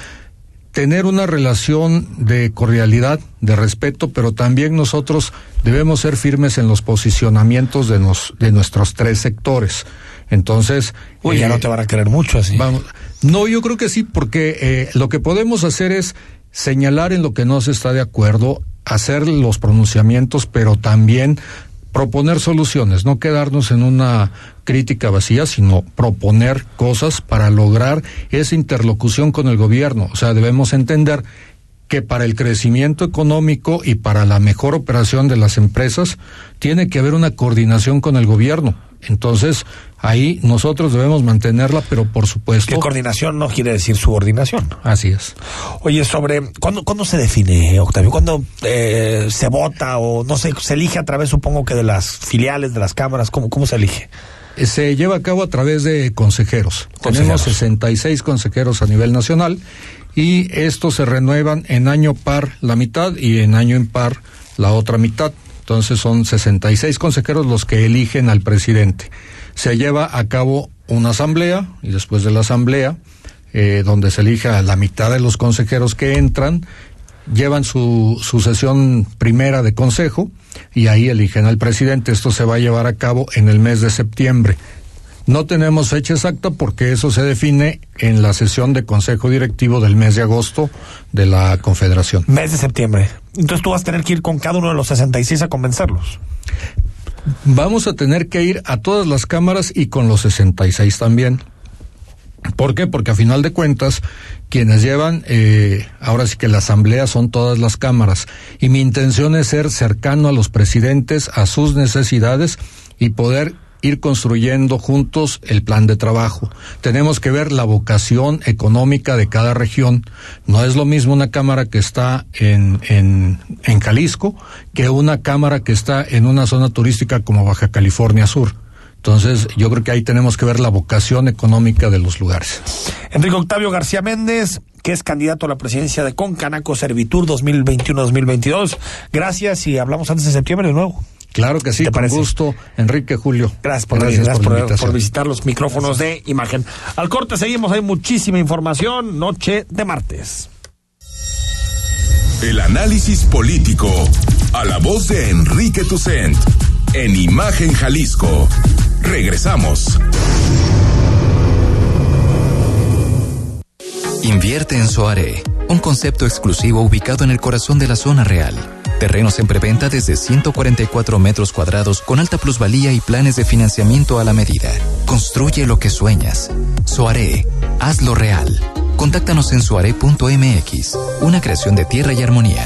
tener una relación de cordialidad, de respeto, pero también nosotros debemos ser firmes en los posicionamientos de, nos, de nuestros tres sectores. Entonces. Uy, ya no eh, te van a querer mucho así. Vamos. No, yo creo que sí, porque eh, lo que podemos hacer es señalar en lo que no se está de acuerdo, hacer los pronunciamientos, pero también proponer soluciones, no quedarnos en una crítica vacía, sino proponer cosas para lograr esa interlocución con el gobierno. O sea, debemos entender que para el crecimiento económico y para la mejor operación de las empresas tiene que haber una coordinación con el gobierno. Entonces, ahí nosotros debemos mantenerla, pero por supuesto. Que coordinación no quiere decir subordinación. Así es. Oye, sobre. ¿Cuándo, ¿cuándo se define, Octavio? ¿Cuándo eh, se vota o no sé, se elige a través, supongo que de las filiales, de las cámaras? ¿Cómo, cómo se elige? Se lleva a cabo a través de consejeros. consejeros. Tenemos 66 consejeros a nivel nacional y estos se renuevan en año par la mitad y en año impar la otra mitad. Entonces son 66 consejeros los que eligen al presidente. Se lleva a cabo una asamblea y después de la asamblea, eh, donde se elija la mitad de los consejeros que entran, llevan su, su sesión primera de consejo y ahí eligen al presidente. Esto se va a llevar a cabo en el mes de septiembre. No tenemos fecha exacta porque eso se define en la sesión de consejo directivo del mes de agosto de la Confederación. Mes de septiembre. Entonces tú vas a tener que ir con cada uno de los 66 a convencerlos. Vamos a tener que ir a todas las cámaras y con los 66 también. ¿Por qué? Porque a final de cuentas, quienes llevan, eh, ahora sí que la asamblea son todas las cámaras. Y mi intención es ser cercano a los presidentes, a sus necesidades y poder ir construyendo juntos el plan de trabajo. Tenemos que ver la vocación económica de cada región. No es lo mismo una cámara que está en, en, en Jalisco que una cámara que está en una zona turística como Baja California Sur. Entonces, yo creo que ahí tenemos que ver la vocación económica de los lugares. Enrique Octavio García Méndez, que es candidato a la presidencia de Concanaco Servitur 2021-2022. Gracias y hablamos antes de septiembre de nuevo. Claro que sí, con gusto, Enrique Julio. Gracias por, por, visitar los micrófonos de imagen. Al corte seguimos, hay muchísima información, noche de martes. El análisis político a la voz de Enrique Tucent en Imagen Jalisco. Regresamos. Invierte en Soare, un concepto exclusivo ubicado en el corazón de la zona real. Terrenos en preventa desde 144 metros cuadrados con alta plusvalía y planes de financiamiento a la medida. Construye lo que sueñas. Soare, hazlo real. Contáctanos en soare.mx, una creación de tierra y armonía.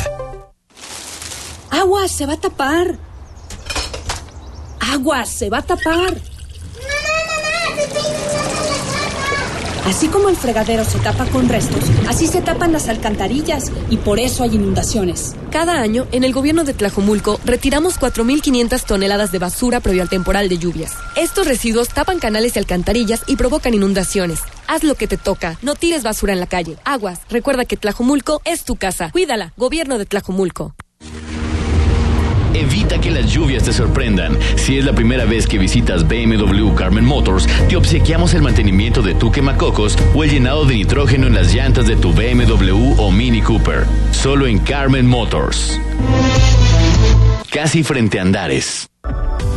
Agua, se va a tapar. Agua, se va a tapar. Así como el fregadero se tapa con restos, así se tapan las alcantarillas y por eso hay inundaciones. Cada año, en el gobierno de Tlajomulco, retiramos 4.500 toneladas de basura previo al temporal de lluvias. Estos residuos tapan canales y alcantarillas y provocan inundaciones. Haz lo que te toca, no tires basura en la calle. Aguas, recuerda que Tlajomulco es tu casa. Cuídala, gobierno de Tlajomulco. Evita que las lluvias te sorprendan. Si es la primera vez que visitas BMW Carmen Motors, te obsequiamos el mantenimiento de tu quemacocos o el llenado de nitrógeno en las llantas de tu BMW o Mini Cooper. Solo en Carmen Motors. Casi frente a Andares.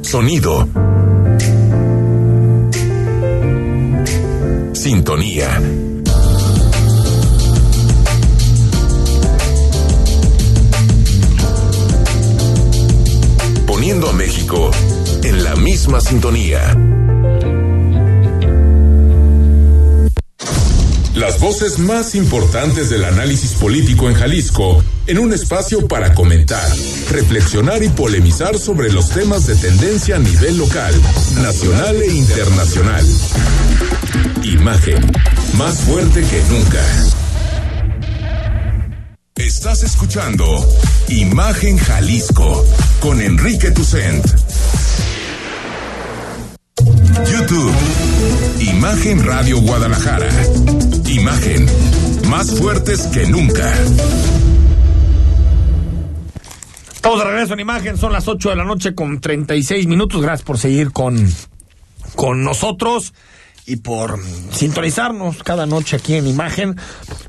Sonido. Sintonía. Poniendo a México en la misma sintonía. Las voces más importantes del análisis político en Jalisco, en un espacio para comentar, reflexionar y polemizar sobre los temas de tendencia a nivel local, nacional e internacional. Imagen, más fuerte que nunca. Estás escuchando Imagen Jalisco con Enrique Tucent. YouTube. Imagen Radio Guadalajara. Imagen. Más fuertes que nunca. Estamos de regreso en imagen, son las 8 de la noche con 36 minutos. Gracias por seguir con, con nosotros y por sintonizarnos cada noche aquí en imagen,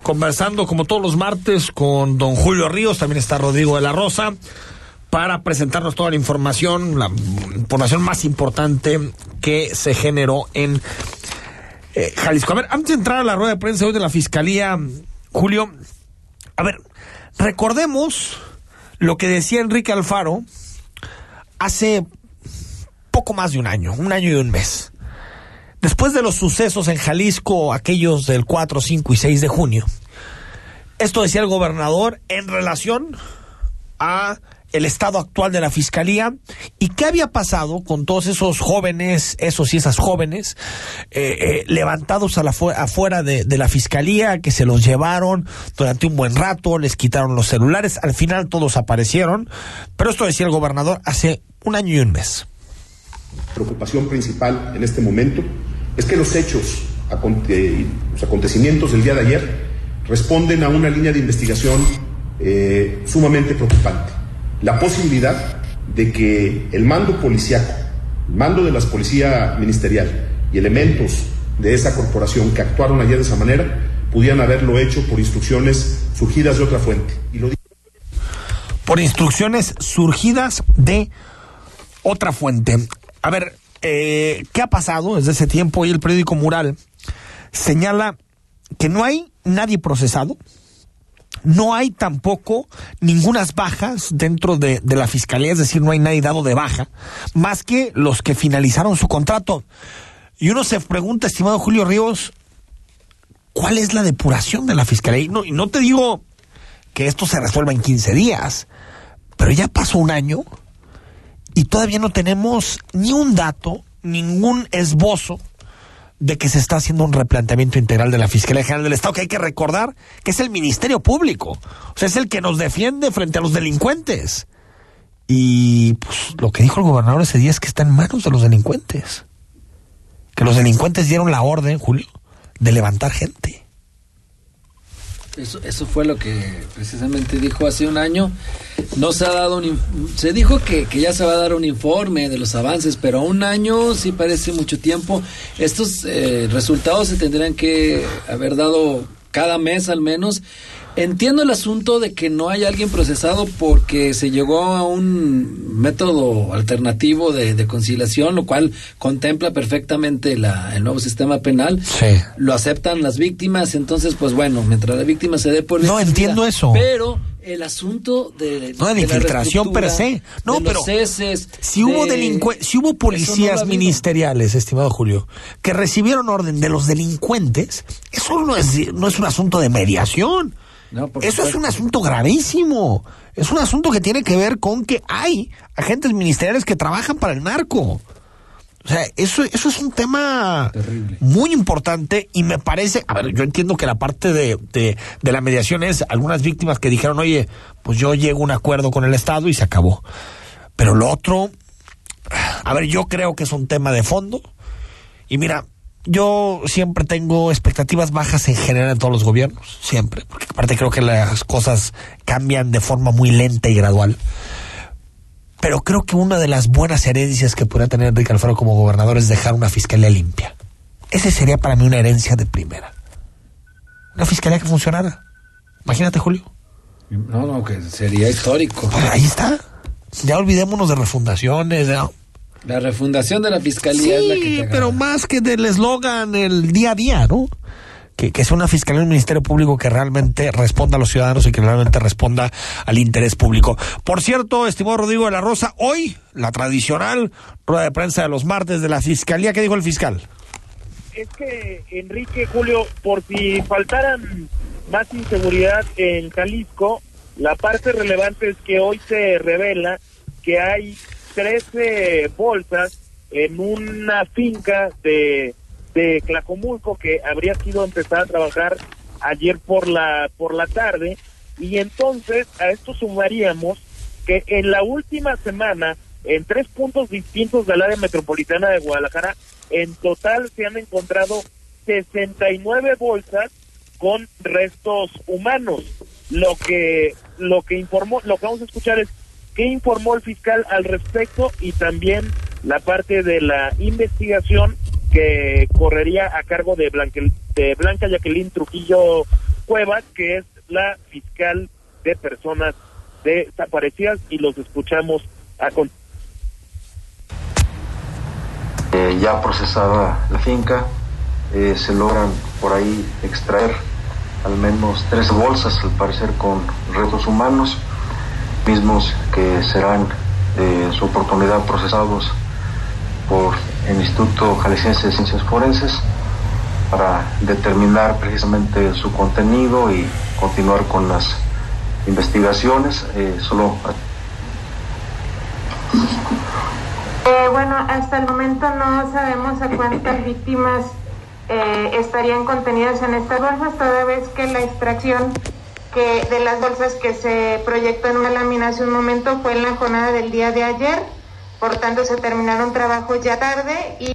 conversando como todos los martes con don Julio Ríos, también está Rodrigo de la Rosa, para presentarnos toda la información, la información más importante que se generó en eh, Jalisco. A ver, antes de entrar a la rueda de prensa hoy de la Fiscalía, Julio, a ver, recordemos lo que decía Enrique Alfaro hace poco más de un año, un año y un mes. Después de los sucesos en Jalisco, aquellos del 4, 5 y 6 de junio, esto decía el gobernador en relación a el estado actual de la fiscalía y qué había pasado con todos esos jóvenes, esos y esas jóvenes, eh, eh, levantados a la afuera de, de, la fiscalía, que se los llevaron durante un buen rato, les quitaron los celulares, al final todos aparecieron, pero esto decía el gobernador hace un año y un mes. Preocupación principal en este momento es que los hechos, los acontecimientos del día de ayer responden a una línea de investigación eh, sumamente preocupante la posibilidad de que el mando policiaco, el mando de la policía ministerial y elementos de esa corporación que actuaron ayer de esa manera pudieran haberlo hecho por instrucciones surgidas de otra fuente. Y lo por instrucciones surgidas de otra fuente. A ver, eh, ¿qué ha pasado desde ese tiempo? Y el periódico Mural señala que no hay nadie procesado, no hay tampoco ningunas bajas dentro de, de, la fiscalía, es decir, no hay nadie dado de baja, más que los que finalizaron su contrato. Y uno se pregunta, estimado Julio Ríos, ¿cuál es la depuración de la fiscalía? Y no, y no te digo que esto se resuelva en 15 días, pero ya pasó un año y todavía no tenemos ni un dato, ningún esbozo de que se está haciendo un replanteamiento integral de la Fiscalía General del Estado, que hay que recordar que es el Ministerio Público, o sea, es el que nos defiende frente a los delincuentes. Y pues lo que dijo el gobernador ese día es que está en manos de los delincuentes. que los delincuentes dieron la orden, Julio, de levantar gente. Eso, eso fue lo que precisamente dijo hace un año. No se ha dado un se dijo que, que, ya se va a dar un informe de los avances, pero un año sí parece mucho tiempo. Estos eh, resultados se tendrían que haber dado cada mes al menos Entiendo el asunto de que no hay alguien procesado porque se llegó a un método alternativo de, conciliación, lo cual contempla perfectamente la, el nuevo sistema penal. Sí. Lo aceptan las víctimas, entonces, pues bueno, mientras la víctima se dé por... No entiendo eso. Pero el asunto de, no de, la infiltración per se no pero si hubo delincuentes si hubo policías ministeriales estimado Julio que recibieron orden de los delincuentes eso no es no es un asunto de mediación eso es un asunto gravísimo. Es un asunto que tiene que ver con que hay agentes ministeriales que trabajan para el narco. O sea, eso, eso es un tema muy importante y me parece, a ver, yo entiendo que la parte de, de, de, la mediación es algunas víctimas que dijeron, oye, pues yo llego a un acuerdo con el Estado y se acabó. Pero lo otro, a ver, yo creo que es un tema de fondo. Y mira, yo siempre tengo expectativas bajas en general en todos los gobiernos, siempre, porque aparte creo que las cosas cambian de forma muy lenta y gradual. Pero creo que una de las buenas herencias que podría tener Enrique Alfaro como gobernador es dejar una fiscalía limpia. Ese sería para mí una herencia de primera. Una fiscalía que funcionara. Imagínate, Julio. No, no, que sería histórico. Pues ahí está. Ya olvidémonos de refundaciones, de, la refundación de la fiscalía es la que pero más que del eslogan el día a día, ¿no? Que, que sea una fiscalía, un ministerio público que realmente responda a los ciudadanos y que realmente responda al interés público. Por cierto, estimado Rodrigo de la Rosa, hoy la tradicional rueda de prensa de los martes de la fiscalía, ¿qué dijo el fiscal? Es que, Enrique, Julio, por si faltaran más inseguridad en Jalisco, la parte relevante es que hoy se revela que hay 13 bolsas en una finca de, de Clacomulco que habría sido empezar a trabajar ayer por la, por la tarde. Y entonces a esto sumaríamos que en la última semana, en tres puntos distintos del área metropolitana de Guadalajara, en total se han encontrado 69 bolsas con restos humanos. Lo que, lo que informó, lo que vamos a escuchar es qué informó el fiscal al respecto y también la parte de la investigación que correría a cargo de Blanca, Jacqueline Trujillo Cuevas, que es la fiscal de personas desaparecidas y los escuchamos a eh, ya procesada la finca, eh, se logran por ahí extraer al menos tres bolsas, al parecer con restos humanos mismos que serán de su oportunidad procesados por el Instituto Jalisciense de Ciencias Forenses para determinar precisamente su contenido y continuar con las investigaciones. Eh, solo eh, bueno, hasta el momento no sabemos a cuántas víctimas eh, estarían contenidas en estas bolsas, toda vez que la extracción de las bolsas que se proyectó en una lámina hace un momento fue en la jornada del día de ayer, por tanto se terminaron trabajos ya tarde y...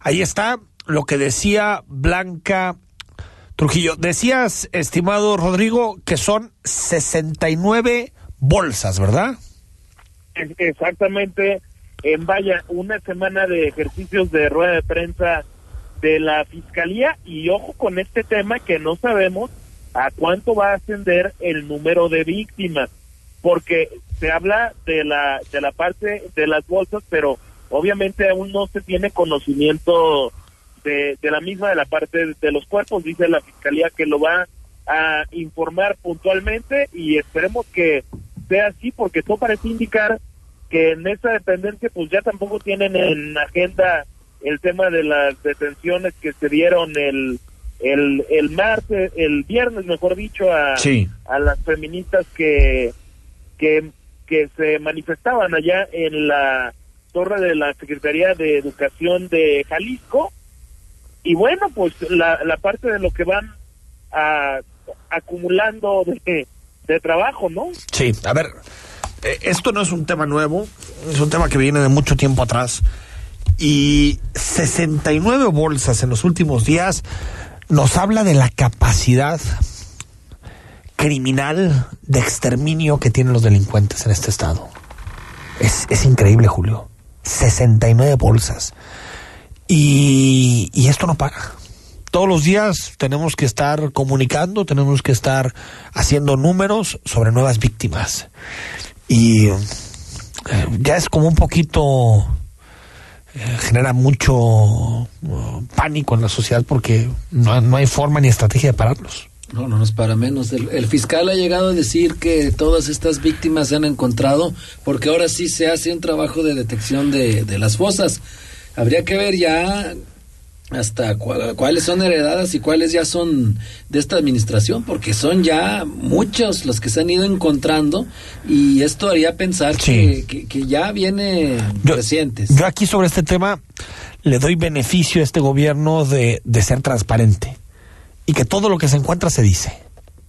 Ahí está lo que decía Blanca Trujillo. Decías, estimado Rodrigo, que son 69 bolsas, ¿verdad? Exactamente. En vaya, una semana de ejercicios de rueda de prensa de la fiscalía y ojo con este tema que no sabemos a cuánto va a ascender el número de víctimas, porque se habla de la de la parte de las bolsas, pero obviamente aún no se tiene conocimiento de, de la misma de la parte de los cuerpos, dice la fiscalía que lo va a informar puntualmente y esperemos que sea así porque todo parece indicar que en esa dependencia pues ya tampoco tienen en agenda el tema de las detenciones que se dieron el el, el martes, el viernes, mejor dicho, a, a las feministas que, que, que se manifestaban allá en la torre de la Secretaría de Educación de Jalisco. Y bueno, pues la, la parte de lo que van a, acumulando de, de trabajo, ¿no? Sí, a ver, eh, esto no es un tema nuevo, es un tema que viene de mucho tiempo atrás. Y 69 bolsas en los últimos días nos habla de la capacidad criminal de exterminio que tienen los delincuentes en este estado. Es, increíble, Julio. 69 bolsas. Y, y esto no para. Todos los días tenemos que estar comunicando, tenemos que estar haciendo números sobre nuevas víctimas. Y eh, ya es como un poquito genera mucho uh, pánico en la sociedad porque no, no hay forma ni estrategia de pararlos. No, no, es para menos. El, el, fiscal ha llegado a decir que todas estas víctimas se han encontrado porque ahora sí se hace un trabajo de detección de, de las fosas. Habría que ver ya hasta cu cuáles son heredadas y cuáles ya son de esta administración, porque son ya muchos los que se han ido encontrando y esto haría pensar sí. que, que, que, ya viene yo, recientes. Yo aquí sobre este tema le doy beneficio a este gobierno de, de ser transparente y que todo lo que se encuentra se dice.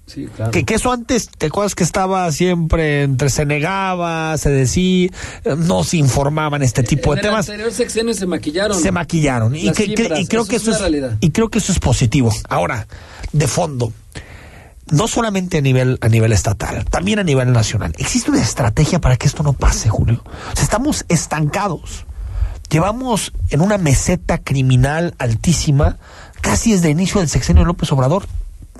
Sí, claro. Que, que, eso antes, te acuerdas que estaba siempre entre se negaba, se decía, no se informaban este tipo en de temas. El anterior sexenio se maquillaron. Se maquillaron. Y, que, cifras, y, creo eso que es eso es, realidad. y creo que eso es positivo. Ahora, de fondo, no solamente a nivel, a nivel estatal, también a nivel nacional. Existe una estrategia para que esto no pase, Julio. O sea, estamos estancados. Llevamos en una meseta criminal altísima casi desde el inicio del sexenio de López Obrador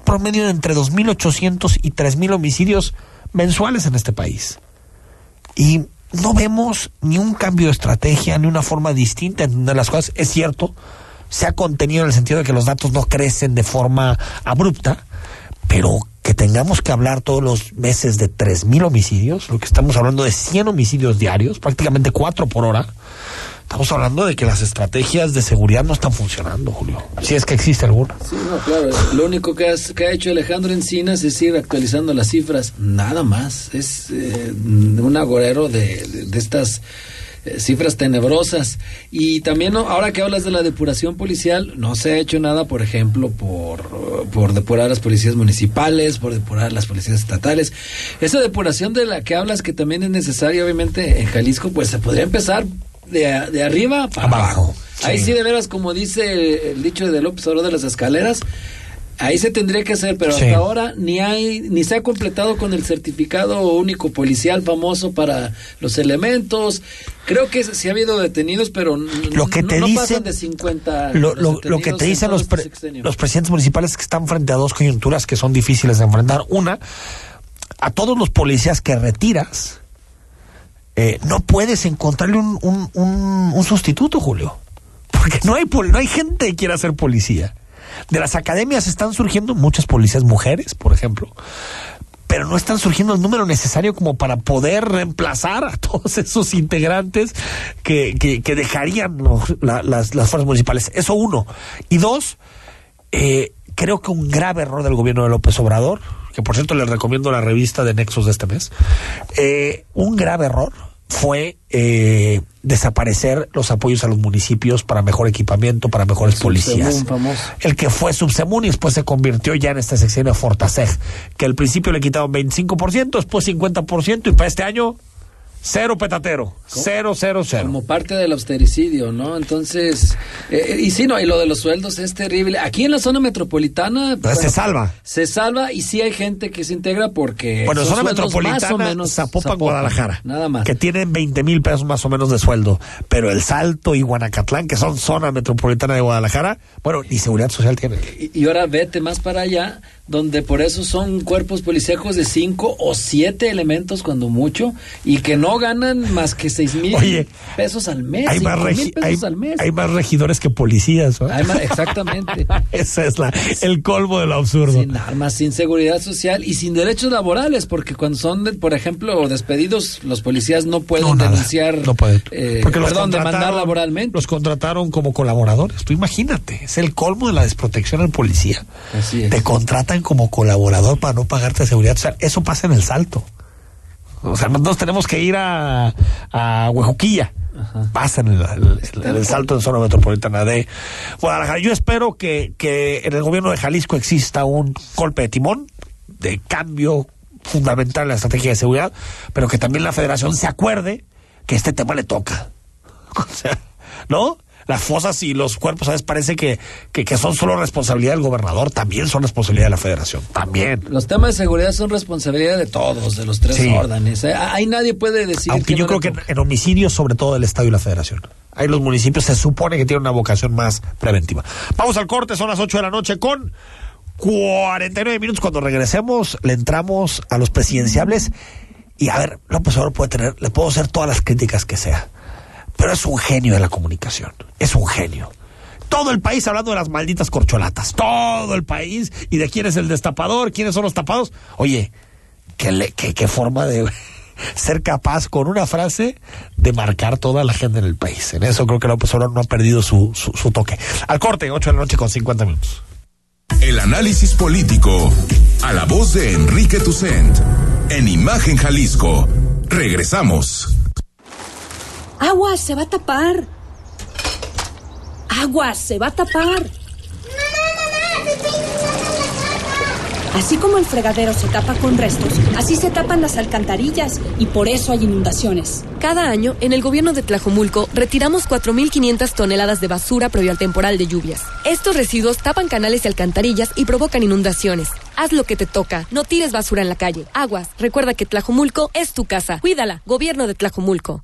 promedio de entre 2.800 y 3.000 homicidios mensuales en este país. Y no vemos ni un cambio de estrategia, ni una forma distinta de entender las cosas. Es cierto, se ha contenido en el sentido de que los datos no crecen de forma abrupta, pero que tengamos que hablar todos los meses de 3.000 homicidios, lo que estamos hablando de 100 homicidios diarios, prácticamente 4 por hora, Estamos hablando de que las estrategias de seguridad no están funcionando, Julio. Si es que existe alguna. Sí, no, claro. Lo único que, has, ha hecho Alejandro Encinas es ir actualizando las cifras. Nada más. Es eh, un agorero de estas eh, cifras tenebrosas. Y también, ¿no? ahora que hablas de la depuración policial, no se ha hecho nada, por ejemplo, por, por depurar las policías municipales, por depurar las policías estatales. Esa depuración de la que hablas, que también es necesaria, obviamente, en Jalisco, pues se podría empezar de, de arriba para abajo. abajo. Sí. Ahí sí, de veras, como dice el dicho de López Obrador de las escaleras, ahí se tendría que hacer, pero sí. hasta ahora ni hay ni se ha completado con el certificado único policial famoso para los elementos. Creo que sí ha habido detenidos, pero lo que te no, dicen, pasan de 50. Lo, lo, lo que te dicen los, pre, los presidentes municipales es que están frente a dos coyunturas que son difíciles de enfrentar. Una, a todos los policías que retiras, eh, no puedes encontrarle un, un, sustituto, Julio. Porque no hay, no hay gente que quiera ser policía. De las academias están surgiendo muchas policías mujeres, por ejemplo, pero no están surgiendo el número necesario como para poder reemplazar a todos esos integrantes que, que, que dejarían las, las fuerzas municipales. Eso uno. Y dos, eh, creo que un grave error del gobierno de López Obrador, que por cierto les recomiendo la revista de Nexos de este mes, eh, un grave error fue eh, desaparecer los apoyos a los municipios para mejor equipamiento, para mejores el policías. El que fue Subsemun y después se convirtió ya en este sexenio Fortaseg, que al principio le quitaron 25%, después 50% y para este año Cero petatero, ¿Cómo? cero, cero, cero. Como parte del austericidio, ¿no? Entonces, eh, y sí, no, y lo de los sueldos es terrible. Aquí en la zona metropolitana... Pues bueno, se salva. Se salva y sí hay gente que se integra porque... Bueno, zona metropolitana, más o menos Zapopan, Zapopan, Guadalajara. Nada más. Que tienen 20 mil pesos más o menos de sueldo. Pero El Salto y Guanacatlán, que son zona metropolitana de Guadalajara, bueno, ni seguridad social tienen. Y, y ahora vete más para allá, donde por eso son cuerpos policíacos de cinco o siete elementos cuando mucho, y que no ganan más que seis mil pesos al mes. Hay más, pesos hay, al mes. hay más regidores que policías. ¿no? Más, exactamente. Ese es la, el colmo del absurdo. Sin armas, sin seguridad social y sin derechos laborales, porque cuando son, de, por ejemplo, despedidos, los policías no pueden no, denunciar. No pueden. Eh, porque los perdón, demandar laboralmente. Los contrataron como colaboradores. Tú imagínate, es el colmo de la desprotección al policía. Así es. Te contratan como colaborador para no pagarte seguridad social. Eso pasa en el salto. O sea, nosotros tenemos que ir a, a Huejuquilla. Pasa en el, el, el, el, salto en zona metropolitana de Guadalajara. Yo espero que, que en el gobierno de Jalisco exista un golpe de timón, de cambio fundamental en la estrategia de seguridad, pero que también la federación se acuerde que este tema le toca. O sea, ¿no? Las fosas y los cuerpos, ¿sabes? Parece que, que, que son solo responsabilidad del gobernador, también son responsabilidad de la federación, también. Los temas de seguridad son responsabilidad de todos, de los tres Sí. órdenes. ¿eh? Ahí nadie puede decir Aunque que yo no creo que en, en homicidios, sobre todo el Estado y la Federación. Ahí los municipios se supone que tienen una vocación más preventiva. Vamos al corte, son las 8 de la noche con 49 minutos. Cuando regresemos, le entramos a los presidenciables. Y a ver, López Obrador puede tener, le puedo hacer todas las críticas que sea. Pero es un genio de la comunicación. Es un genio. Todo el país hablando de las malditas corcholatas. Todo el país. ¿Y de quién es el destapador? ¿Quiénes son los tapados? Oye, qué, forma de ser capaz con una frase de marcar toda la gente en el país. En eso creo que López Obrador no ha perdido su, su, su toque. Al corte, 8 de la noche con 50 minutos. El análisis político a la voz de Enrique Tucent en Imagen Jalisco. Regresamos. Aguas, se va a tapar. Aguas, se va a tapar. Así como el fregadero se tapa con restos, así se tapan las alcantarillas y por eso hay inundaciones. Cada año, en el gobierno de Tlajomulco, retiramos 4.500 toneladas de basura previo al temporal de lluvias. Estos residuos tapan canales y alcantarillas y provocan inundaciones. Haz lo que te toca, no tires basura en la calle. Aguas, recuerda que Tlajomulco es tu casa. Cuídala, gobierno de Tlajomulco.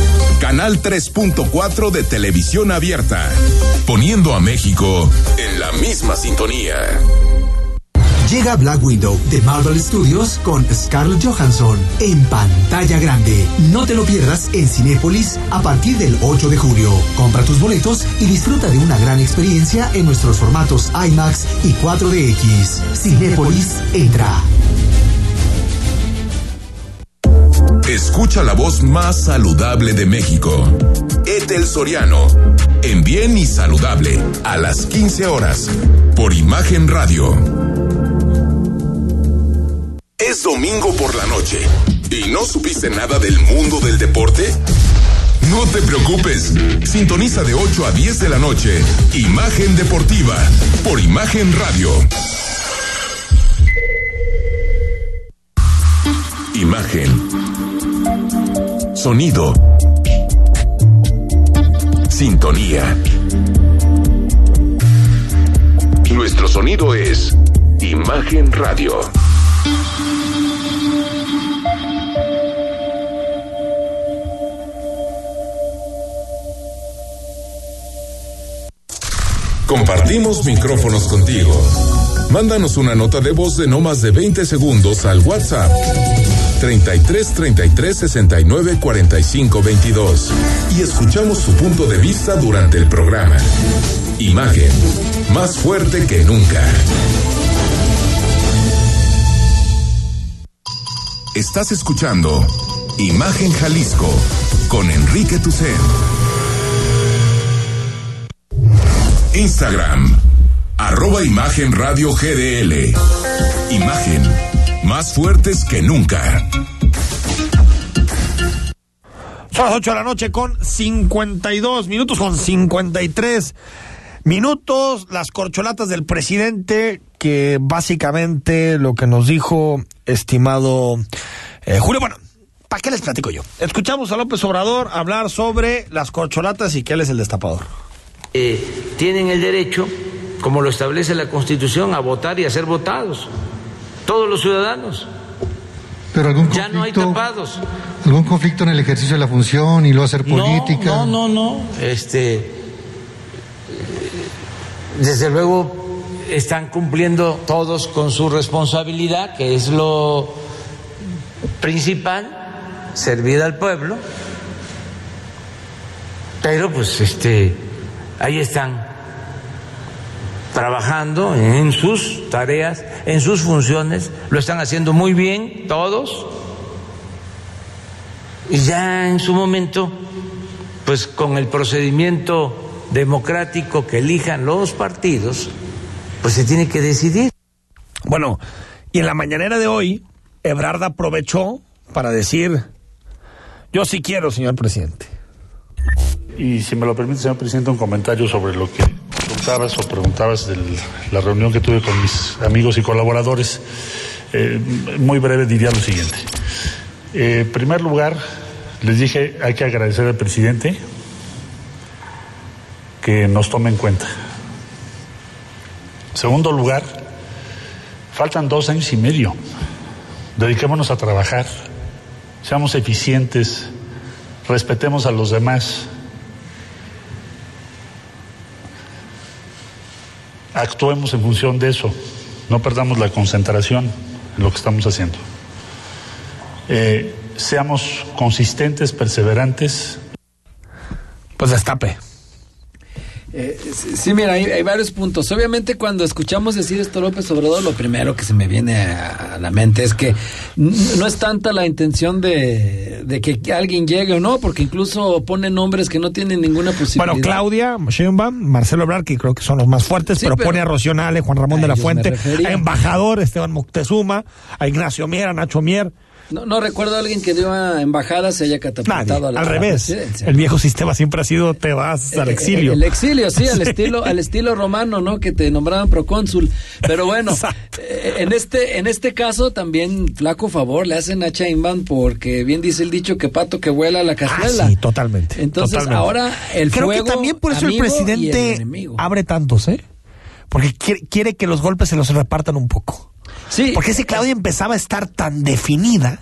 Canal 3.4 de televisión abierta, poniendo a México en la misma sintonía. Llega Black Widow de Marvel Studios con Scarlett Johansson en pantalla grande. No te lo pierdas en Cinépolis a partir del 8 de julio. Compra tus boletos y disfruta de una gran experiencia en nuestros formatos IMAX y 4DX. Cinépolis entra. Escucha la voz más saludable de México. Etel Soriano, en Bien y Saludable, a las 15 horas, por Imagen Radio. Es domingo por la noche y no supiste nada del mundo del deporte. No te preocupes, sintoniza de 8 a 10 de la noche, Imagen Deportiva, por Imagen Radio. Imagen. Sonido. Sintonía. Nuestro sonido es Imagen Radio. Compartimos micrófonos contigo. Mándanos una nota de voz de no más de 20 segundos al WhatsApp 33 33 69 45 22 y escuchamos su punto de vista durante el programa. Imagen, más fuerte que nunca. Estás escuchando Imagen Jalisco con Enrique Tucen. Instagram, arroba Imagen Radio GDL. Imagen, más fuertes que nunca. Son las 8 de la noche con 52 minutos, con 53 minutos. Las corcholatas del presidente, que básicamente lo que nos dijo, estimado eh, Julio, bueno, ¿para qué les platico yo? Escuchamos a López Obrador hablar sobre las corcholatas y que él es el destapador. Eh, tienen el derecho, como lo establece la Constitución, a votar y a ser votados. Todos los ciudadanos. Pero algún Ya no hay conflicto, tapados. algún conflicto en el ejercicio de la función y lo hacer política. No, no, no, no. Este, desde luego están cumpliendo todos con su responsabilidad, que es lo principal, servir al pueblo. Pero pues este, ahí están trabajando en sus tareas, en sus funciones, lo están haciendo muy bien todos. Y ya en su momento, pues con el procedimiento democrático que elijan los partidos, pues se tiene que decidir. Bueno, y en la mañanera de hoy, Ebrard aprovechó para decir, yo sí quiero, señor presidente. Y si me lo permite, señor presidente, un comentario sobre lo que preguntabas o preguntabas de la reunión que tuve con mis amigos y colaboradores. Eh, muy breve diría lo siguiente. Eh, en primer lugar, les dije, hay que agradecer al presidente que nos tome en cuenta. Segundo lugar, faltan dos años y medio. Dediquémonos a trabajar, seamos eficientes, respetemos a los demás. Actuemos en función de eso, no perdamos la concentración en lo que estamos haciendo. Eh, seamos consistentes, perseverantes. Pues destape. Eh, sí, mira, hay, varios puntos. Obviamente, cuando escuchamos decir esto López Obrador, lo primero que se me viene a, la mente es que no es tanta la intención de, de, que alguien llegue o no, porque incluso pone nombres que no tienen ninguna posibilidad. Bueno, Claudia Sheinbaum, Marcelo Ebrard, que creo que son los más fuertes, pero, pone a Rocío Juan Ramón de la Fuente, a embajador Esteban Moctezuma, a Ignacio Mier, a Nacho Mier. No, no recuerdo a alguien que dio a embajada se haya catapultado a la Al revés. El viejo sistema siempre ha sido te vas al eh, exilio. El, exilio, sí, al estilo, al estilo romano, ¿no? Que te nombraban procónsul. Pero bueno, eh, en este, en este caso también flaco favor le hacen a Chainban porque bien dice el dicho que pato que vuela la cazuela. Ah, sí, totalmente. Entonces ahora el Creo que también por eso el presidente abre tantos, ¿eh? Porque quiere, quiere que los golpes se los repartan un poco. Sí. Porque si Claudia empezaba a estar tan definida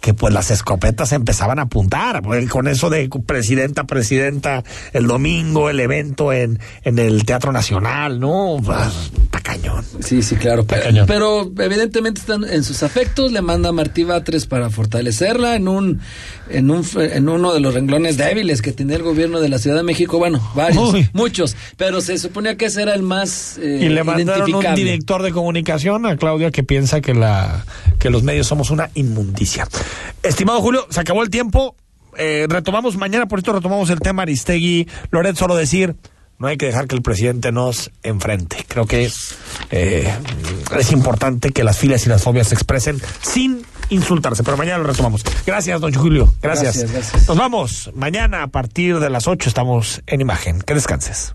que pues las escopetas empezaban a apuntar, pues, con eso de presidenta, presidenta, el domingo, el evento en, en el Teatro Nacional, ¿no? Pues, cañón. Sí, sí, claro. Pero, evidentemente están en sus afectos, le manda a Martí Batres para fortalecerla en un, en un, en uno de los renglones débiles que tenía el gobierno de la Ciudad de México, bueno, varios, muchos, pero se suponía que ese era el más eh, Y le mandaron un director de comunicación a Claudia que piensa que la, que los medios somos una inmundicia. Estimado Julio, se acabó el tiempo. Eh, retomamos mañana, por esto retomamos el tema Aristegui. Loret, solo decir, no hay que dejar que el presidente nos enfrente. Creo que eh, es importante que las filas y las fobias se expresen sin insultarse, pero mañana lo retomamos. Gracias, don Julio. Gracias. Nos vamos. Mañana a partir de las 8 estamos en Imagen. Que descanses.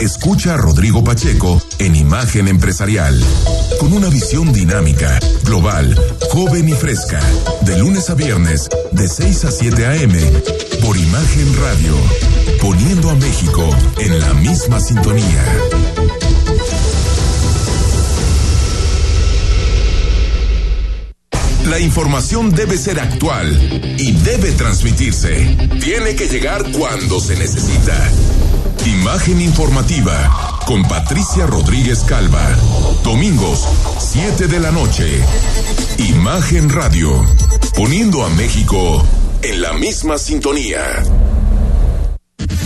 escucha a Rodrigo Pacheco en Imagen Empresarial, con una visión dinámica, global, joven y fresca, de lunes a viernes, de 6 a 7 a.m., por Imagen Radio, poniendo a México en la misma sintonía. La información debe ser actual y debe transmitirse. Tiene que llegar cuando se necesita. Imagen informativa con Patricia Rodríguez Calva. Domingos, 7 de la noche. Imagen Radio. Poniendo a México en la misma sintonía.